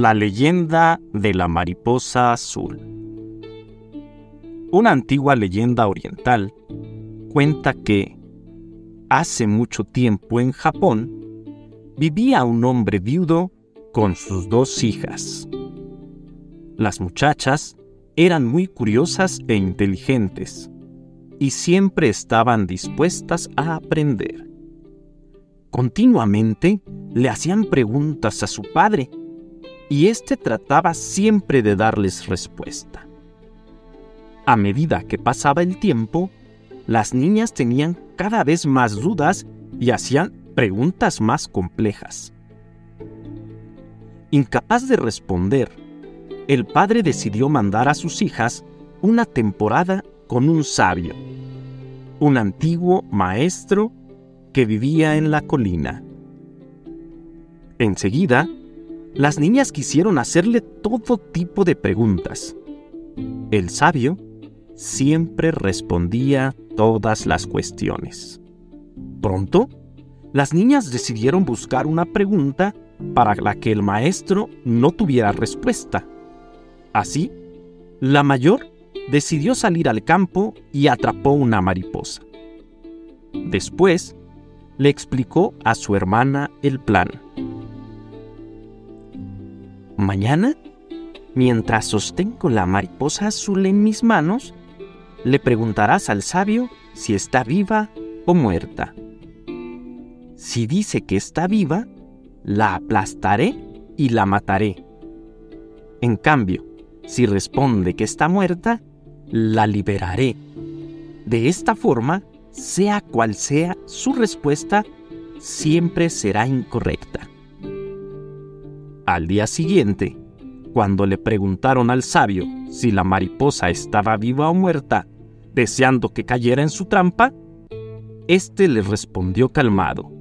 La leyenda de la mariposa azul. Una antigua leyenda oriental cuenta que, hace mucho tiempo en Japón, vivía un hombre viudo con sus dos hijas. Las muchachas eran muy curiosas e inteligentes y siempre estaban dispuestas a aprender. Continuamente le hacían preguntas a su padre y éste trataba siempre de darles respuesta. A medida que pasaba el tiempo, las niñas tenían cada vez más dudas y hacían preguntas más complejas. Incapaz de responder, el padre decidió mandar a sus hijas una temporada con un sabio, un antiguo maestro que vivía en la colina. Enseguida, las niñas quisieron hacerle todo tipo de preguntas. El sabio siempre respondía todas las cuestiones. Pronto, las niñas decidieron buscar una pregunta para la que el maestro no tuviera respuesta. Así, la mayor decidió salir al campo y atrapó una mariposa. Después, le explicó a su hermana el plan. Mañana, mientras sostengo la mariposa azul en mis manos, le preguntarás al sabio si está viva o muerta. Si dice que está viva, la aplastaré y la mataré. En cambio, si responde que está muerta, la liberaré. De esta forma, sea cual sea su respuesta, siempre será incorrecta. Al día siguiente, cuando le preguntaron al sabio si la mariposa estaba viva o muerta, deseando que cayera en su trampa, éste le respondió calmado.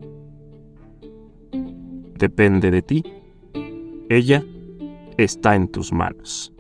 Depende de ti. Ella está en tus manos.